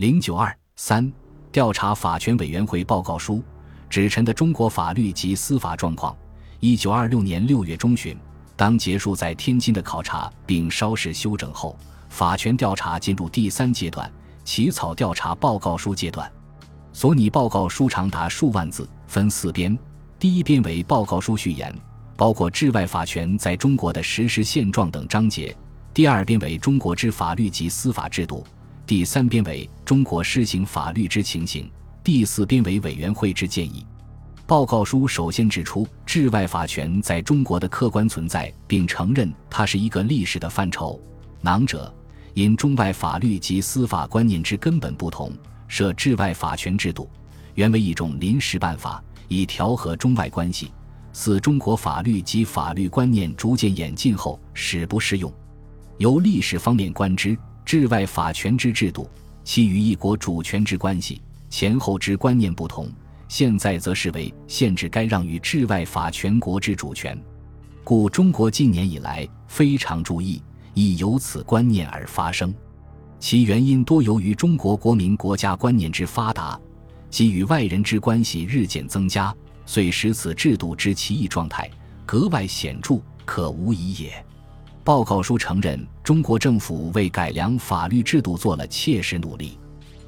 零九二三调查法权委员会报告书，指陈的中国法律及司法状况。一九二六年六月中旬，当结束在天津的考察并稍事休整后，法权调查进入第三阶段——起草调查报告书阶段。索拟报告书长达数万字，分四编。第一编为报告书序言，包括治外法权在中国的实施现状等章节；第二编为中国之法律及司法制度；第三编为中国施行法律之情形；第四编为委员会之建议。报告书首先指出治外法权在中国的客观存在，并承认它是一个历史的范畴。囊者因中外法律及司法观念之根本不同，设治外法权制度，原为一种临时办法。以调和中外关系，似中国法律及法律观念逐渐演进后，始不适用。由历史方面观之，治外法权之制度，其与一国主权之关系前后之观念不同，现在则视为限制该让与治外法权国之主权。故中国近年以来非常注意，亦由此观念而发生。其原因多由于中国国民国家观念之发达。即与外人之关系日渐增加，遂使此制度之奇异状态格外显著，可无疑也。报告书承认，中国政府为改良法律制度做了切实努力，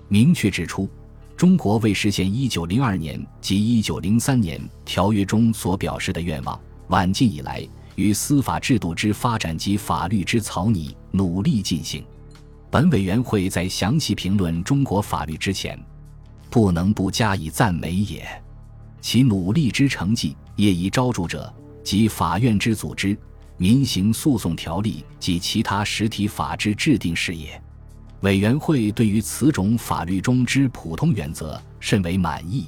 明确指出，中国为实现1902年及1903年条约中所表示的愿望，晚近以来与司法制度之发展及法律之草拟努力进行。本委员会在详细评论中国法律之前。不能不加以赞美也，其努力之成绩，业已昭著者，及法院之组织、民刑诉讼条例及其他实体法之制定事业。委员会对于此种法律中之普通原则甚为满意。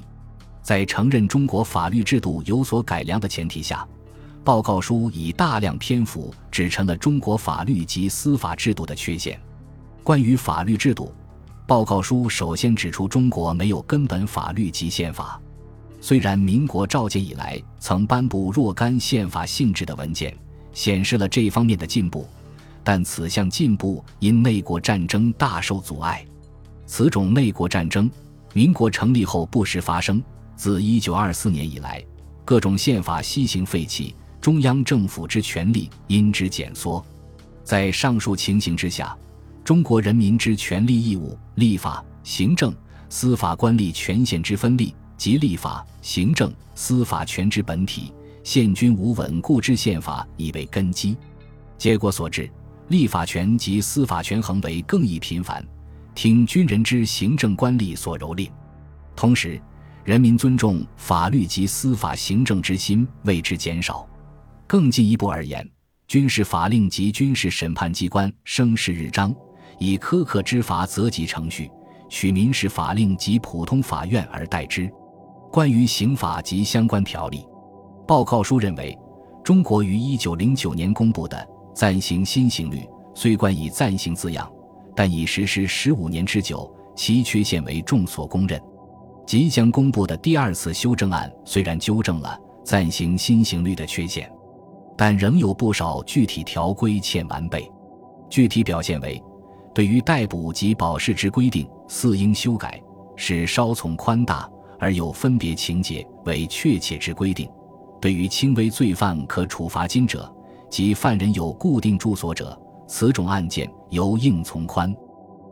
在承认中国法律制度有所改良的前提下，报告书以大量篇幅指陈了中国法律及司法制度的缺陷。关于法律制度。报告书首先指出，中国没有根本法律及宪法。虽然民国召建以来曾颁布若干宪法性质的文件，显示了这方面的进步，但此项进步因内国战争大受阻碍。此种内国战争，民国成立后不时发生。自1924年以来，各种宪法西行废弃，中央政府之权力因之减缩。在上述情形之下，中国人民之权利义务、立法、行政、司法官吏权限之分立及立法、行政、司法权之本体，现军无稳固之宪法以为根基，结果所致，立法权及司法权衡为更易频繁，听军人之行政官吏所蹂躏。同时，人民尊重法律及司法行政之心为之减少。更进一步而言，军事法令及军事审判机关声势日张。以苛刻之法择己程序，取民事法令及普通法院而代之。关于刑法及相关条例，报告书认为，中国于一九零九年公布的《暂行新刑律》虽冠以“暂行”字样，但已实施十五年之久，其缺陷为众所公认。即将公布的第二次修正案虽然纠正了《暂行新刑律》的缺陷，但仍有不少具体条规欠完备。具体表现为。对于逮捕及保释之规定，似应修改，使稍从宽大而有分别情节为确切之规定；对于轻微罪犯可处罚金者，及犯人有固定住所者，此种案件由应从宽；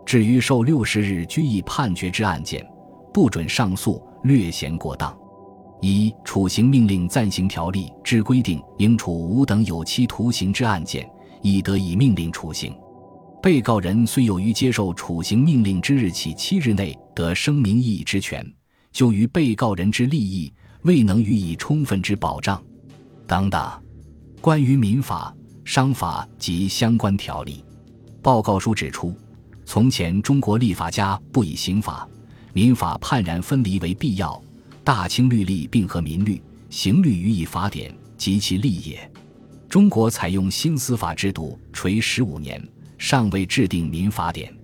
至于受六十日拘役判决之案件，不准上诉，略嫌过当。一处刑命令暂行条例之规定，应处五等有期徒刑之案件，亦得以命令处刑。被告人虽有于接受处刑命令之日起七日内得声明异议之权，就于被告人之利益未能予以充分之保障，等等。关于民法、商法及相关条例，报告书指出，从前中国立法家不以刑法、民法判然分离为必要，大清律例并合民律、刑律予以法典及其立也。中国采用新司法制度垂十五年。尚未制定民法典，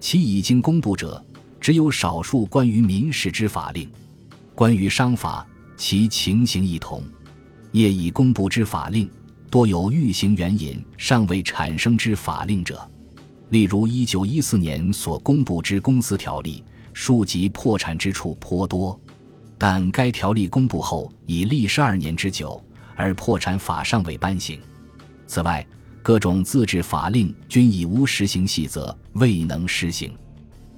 其已经公布者只有少数关于民事之法令。关于商法，其情形异同，业已公布之法令多有欲行援引尚未产生之法令者。例如一九一四年所公布之公司条例，数及破产之处颇多。但该条例公布后已历时二年之久，而破产法尚未颁行。此外，各种自治法令均已无实行细则，未能施行。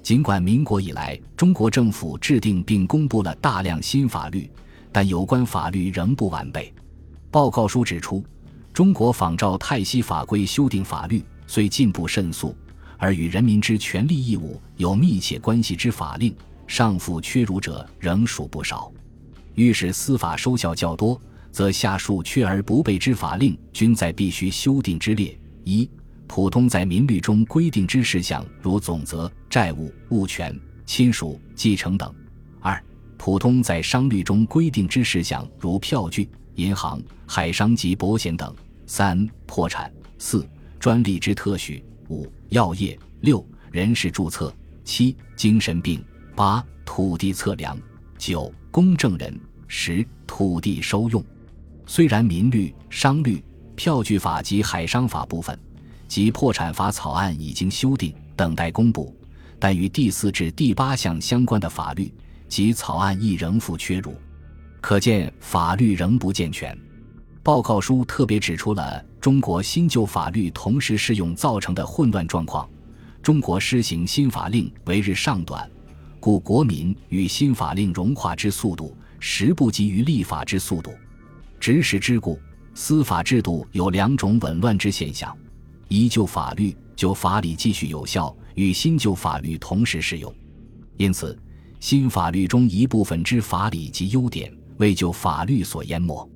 尽管民国以来，中国政府制定并公布了大量新法律，但有关法律仍不完备。报告书指出，中国仿照泰西法规修订法律，虽进步甚速。而与人民之权利义务有密切关系之法令，尚负缺如者仍属不少。欲使司法收效较多，则下述缺而不备之法令均在必须修订之列：一、普通在民律中规定之事项，如总则、债务、物权、亲属、继承等；普通在商律中规定之事项，如票据、银行、海商及保险等；三、破产；四、专利之特许。五、药业；六、人事注册；七、精神病；八、土地测量；九、公证人；十、土地收用。虽然民律、商律、票据法及海商法部分及破产法草案已经修订，等待公布，但与第四至第八项相关的法律及草案亦仍负缺如，可见法律仍不健全。报告书特别指出了中国新旧法律同时适用造成的混乱状况。中国施行新法令为日尚短，故国民与新法令融化之速度实不及于立法之速度。执使之故，司法制度有两种紊乱之现象：一旧法律就法理继续有效，与新旧法律同时适用。因此，新法律中一部分之法理及优点为旧法律所淹没。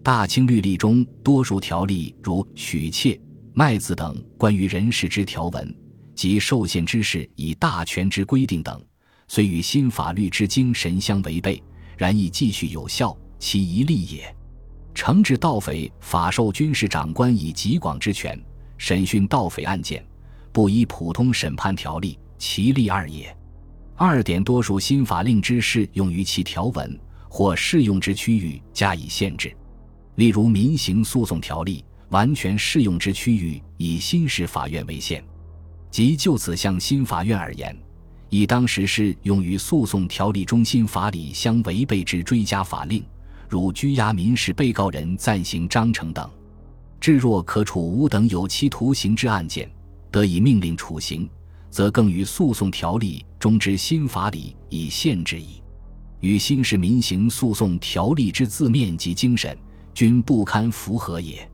大清律例中多数条例，如许妾、卖子等关于人事之条文及受限之事以大权之规定等，虽与新法律之精神相违背，然亦继续有效，其一利也。惩治盗匪法授军事长官以极广之权，审讯盗匪案件，不依普通审判条例，其利二也。二点多数新法令之适用于其条文或适用之区域加以限制。例如，民刑诉讼条例完全适用之区域以新式法院为限，即就此向新法院而言，以当时适用于诉讼条例中心法理相违背之追加法令，如拘押民事被告人暂行章程等，至若可处无等有期徒刑之案件，得以命令处刑，则更与诉讼条例中之新法理以限制矣，与新式民刑诉讼条例之字面及精神。均不堪符合也。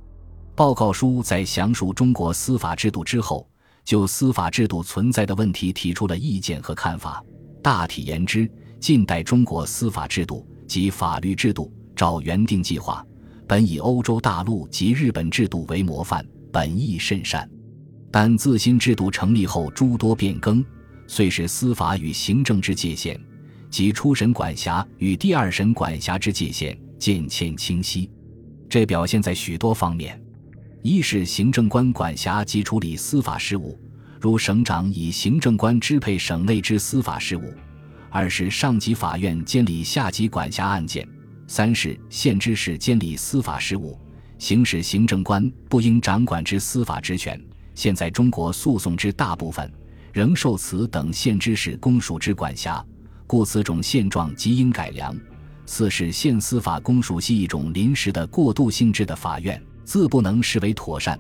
报告书在详述中国司法制度之后，就司法制度存在的问题提出了意见和看法。大体言之，近代中国司法制度及法律制度照原定计划，本以欧洲大陆及日本制度为模范，本意甚善。但自新制度成立后，诸多变更，遂使司法与行政之界限，及初审管辖与第二审管辖之界限渐欠清晰。这表现在许多方面：一是行政官管辖及处理司法事务，如省长以行政官支配省内之司法事务；二是上级法院监理下级管辖案件；三是县知事监理司法事务，行使行政官不应掌管之司法职权。现在中国诉讼之大部分仍受此等县知事公署之管辖，故此种现状极应改良。四是县司法公署系一种临时的过渡性质的法院，自不能视为妥善。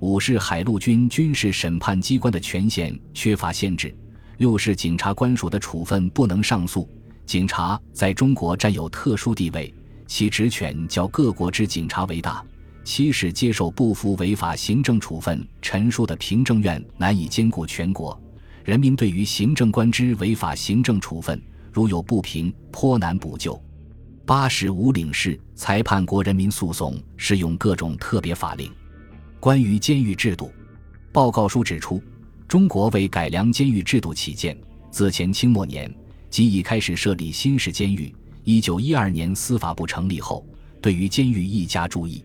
五是海陆军军事审判机关的权限缺乏限制。六是警察官署的处分不能上诉。警察在中国占有特殊地位，其职权较各国之警察为大。七是接受不服违法行政处分陈述的平政院难以兼顾全国人民对于行政官之违法行政处分，如有不平，颇难补救。八十五领事裁判国人民诉讼适用各种特别法令。关于监狱制度，报告书指出，中国为改良监狱制度起见，自前清末年即已开始设立新式监狱。一九一二年司法部成立后，对于监狱一加注意。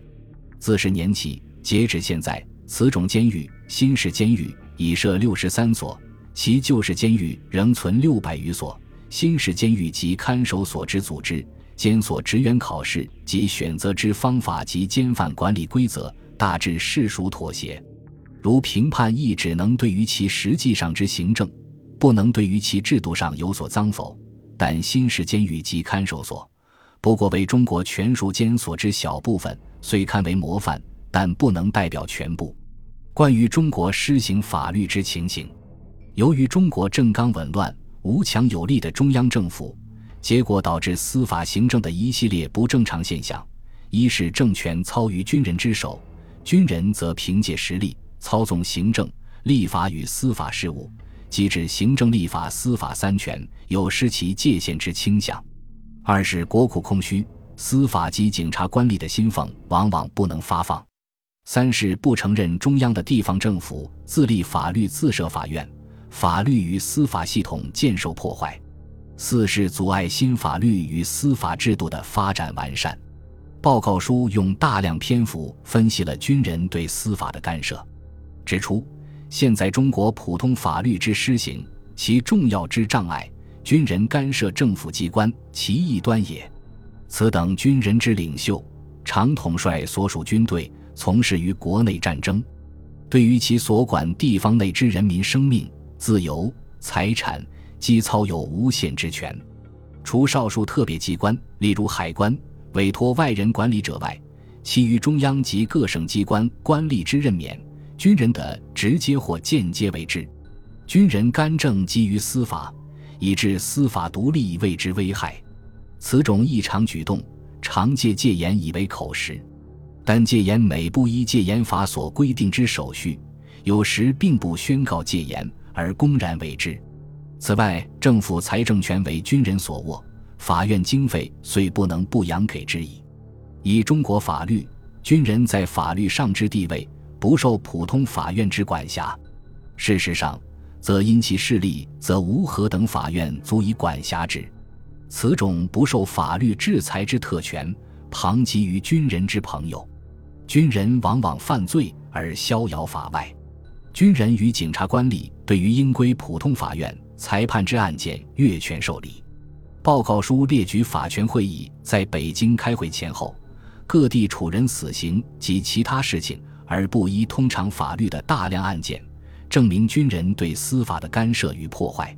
自十年起，截止现在，此种监狱新式监狱已设六十三所，其旧式监狱仍存六百余所。新式监狱及看守所之组织。监所职员考试及选择之方法及监犯管理规则大致世俗妥协。如评判亦只能对于其实际上之行政，不能对于其制度上有所脏否。但新式监狱及看守所，不过为中国权术监所之小部分，虽堪为模范，但不能代表全部。关于中国施行法律之情形，由于中国政纲紊乱、无强有力的中央政府，结果导致司法行政的一系列不正常现象：一是政权操于军人之手，军人则凭借实力操纵行政、立法与司法事务。即指行政、立法、司法三权有失其界限之倾向；二是国库空虚，司法及警察官吏的薪俸往往不能发放；三是不承认中央的地方政府自立法律、自设法院，法律与司法系统渐受破坏；四是阻碍新法律与司法制度的发展完善。报告书用大量篇幅分析了军人对司法的干涉，指出。现在中国普通法律之施行，其重要之障碍，军人干涉政府机关其一端也。此等军人之领袖，常统帅所属军队，从事于国内战争，对于其所管地方内之人民生命、自由、财产，即操有无限之权。除少数特别机关，例如海关，委托外人管理者外，其余中央及各省机关官吏之任免。军人的直接或间接为之，军人干政基于司法，以致司法独立为之危害。此种异常举动，常借戒严以为口实，但戒严每不依戒严法所规定之手续，有时并不宣告戒严而公然为之。此外，政府财政权为军人所握，法院经费虽不能不养给之矣。以中国法律，军人在法律上之地位。不受普通法院之管辖，事实上，则因其势力，则无何等法院足以管辖之。此种不受法律制裁之特权，旁及于军人之朋友。军人往往犯罪而逍遥法外。军人与警察官吏对于应归普通法院裁判之案件，越权受理。报告书列举法权会议在北京开会前后，各地处人死刑及其他事情。而不依通常法律的大量案件，证明军人对司法的干涉与破坏。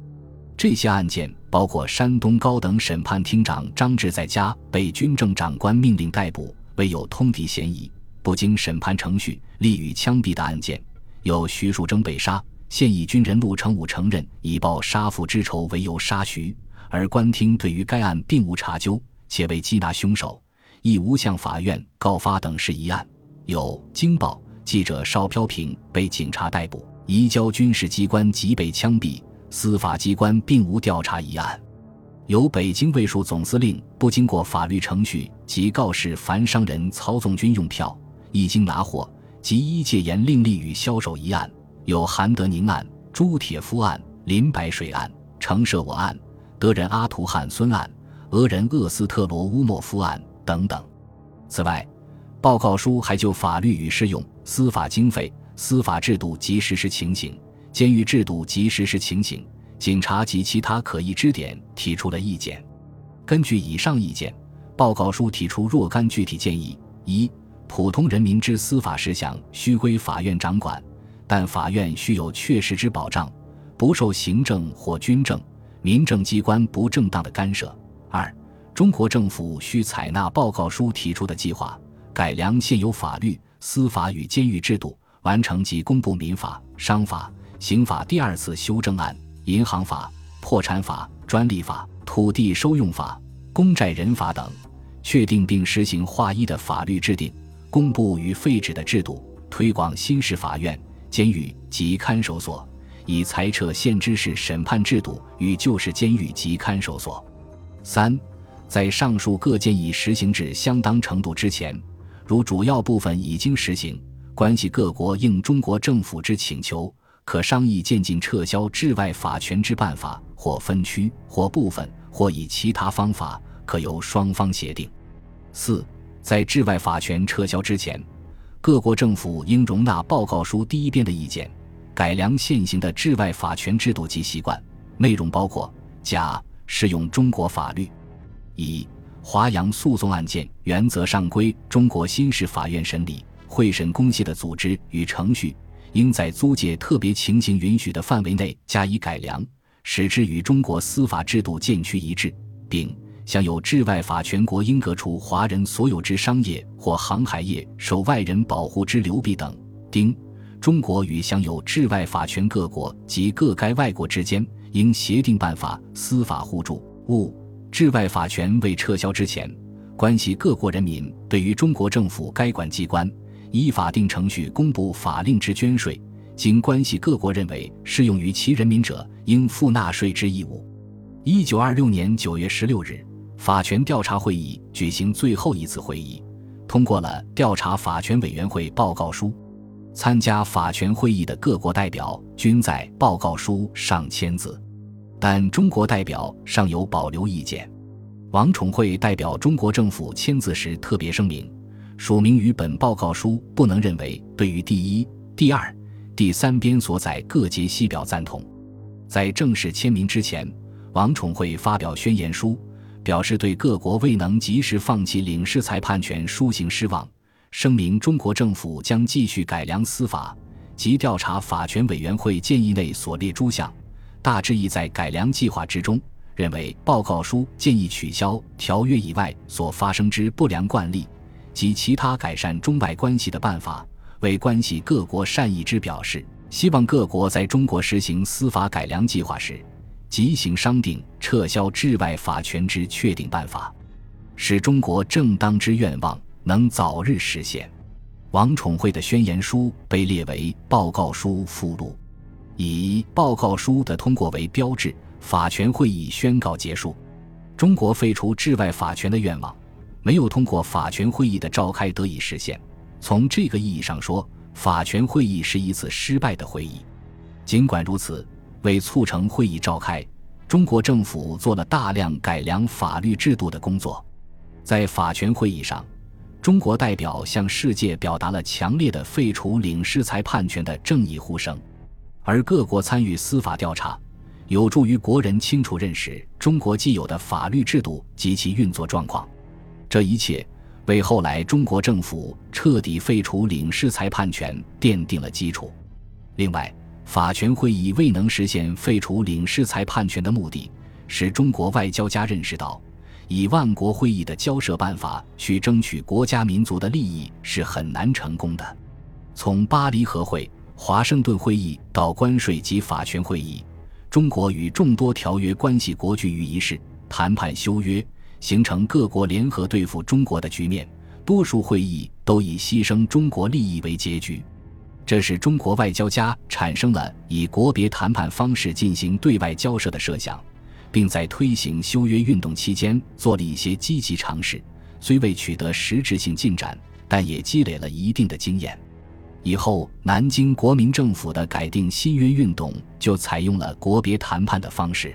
这些案件包括山东高等审判厅长张志在家被军政长官命令逮捕，为有通敌嫌疑，不经审判程序立予枪毙的案件；有徐树铮被杀，现役军人陆成武承认以报杀父之仇为由杀徐，而官厅对于该案并无查究，且未缉拿凶手，亦无向法院告发等事一案。有《京报》记者邵飘萍被警察逮捕，移交军事机关即被枪毙，司法机关并无调查一案。由北京卫戍总司令不经过法律程序即告示凡商人操纵军用票，一经拿获即依戒严令立予销售一案。有韩德宁案、朱铁夫案、林白水案、程舍我案、德人阿图汉孙案、俄人厄斯特罗乌莫夫案等等。此外，报告书还就法律与适用、司法经费、司法制度及实施情形、监狱制度及实施情形、警察及其他可疑之点提出了意见。根据以上意见，报告书提出若干具体建议：一、普通人民之司法事项须归法院掌管，但法院须有确实之保障，不受行政或军政、民政机关不正当的干涉；二、中国政府需采纳报告书提出的计划。改良现有法律、司法与监狱制度，完成及公布民法、商法、刑法第二次修正案、银行法、破产法、专利法、土地收用法、公债人法等，确定并实行划一的法律制定、公布与废止的制度，推广新式法院、监狱及看守所，以裁撤现知式审判制度与旧式监狱及看守所。三，在上述各建议实行至相当程度之前。如主要部分已经实行，关系各国应中国政府之请求，可商议渐进撤销治外法权之办法，或分区，或部分，或以其他方法，可由双方协定。四，在治外法权撤销之前，各国政府应容纳报告书第一编的意见，改良现行的治外法权制度及习惯，内容包括：甲适用中国法律；乙。华阳诉讼案件原则上归中国新式法院审理，会审公系的组织与程序应在租界特别情形允许的范围内加以改良，使之与中国司法制度渐趋一致，并享有治外法权国应各处华人所有之商业或航海业受外人保护之流弊等。丁，中国与享有治外法权各国及各该外国之间，应协定办法司法互助。戊，治外法权未撤销之前，关系各国人民对于中国政府该管机关。依法定程序公布法令之捐税，经关系各国认为适用于其人民者，应付纳税之义务。一九二六年九月十六日，法权调查会议举行最后一次会议，通过了调查法权委员会报告书。参加法权会议的各国代表均在报告书上签字，但中国代表尚有保留意见。王宠惠代表中国政府签字时特别声明。署名于本报告书不能认为对于第一、第二、第三编所载各节细表赞同。在正式签名之前，王宠惠发表宣言书，表示对各国未能及时放弃领事裁判权书行失望，声明中国政府将继续改良司法及调查法权委员会建议内所列诸项，大致意在改良计划之中。认为报告书建议取消条约以外所发生之不良惯例。及其他改善中外关系的办法，为关系各国善意之表示。希望各国在中国实行司法改良计划时，即行商定撤销治外法权之确定办法，使中国正当之愿望能早日实现。王宠惠的宣言书被列为报告书附录，以报告书的通过为标志，法权会议宣告结束。中国废除治外法权的愿望。没有通过法权会议的召开得以实现。从这个意义上说，法权会议是一次失败的会议。尽管如此，为促成会议召开，中国政府做了大量改良法律制度的工作。在法权会议上，中国代表向世界表达了强烈的废除领事裁判权的正义呼声。而各国参与司法调查，有助于国人清楚认识中国既有的法律制度及其运作状况。这一切为后来中国政府彻底废除领事裁判权奠定了基础。另外，法权会议未能实现废除领事裁判权的目的，使中国外交家认识到，以万国会议的交涉办法去争取国家民族的利益是很难成功的。从巴黎和会、华盛顿会议到关税及法权会议，中国与众多条约关系国聚于一室谈判修约。形成各国联合对付中国的局面，多数会议都以牺牲中国利益为结局，这使中国外交家产生了以国别谈判方式进行对外交涉的设想，并在推行修约运动期间做了一些积极尝试，虽未取得实质性进展，但也积累了一定的经验。以后，南京国民政府的改定新约运动就采用了国别谈判的方式。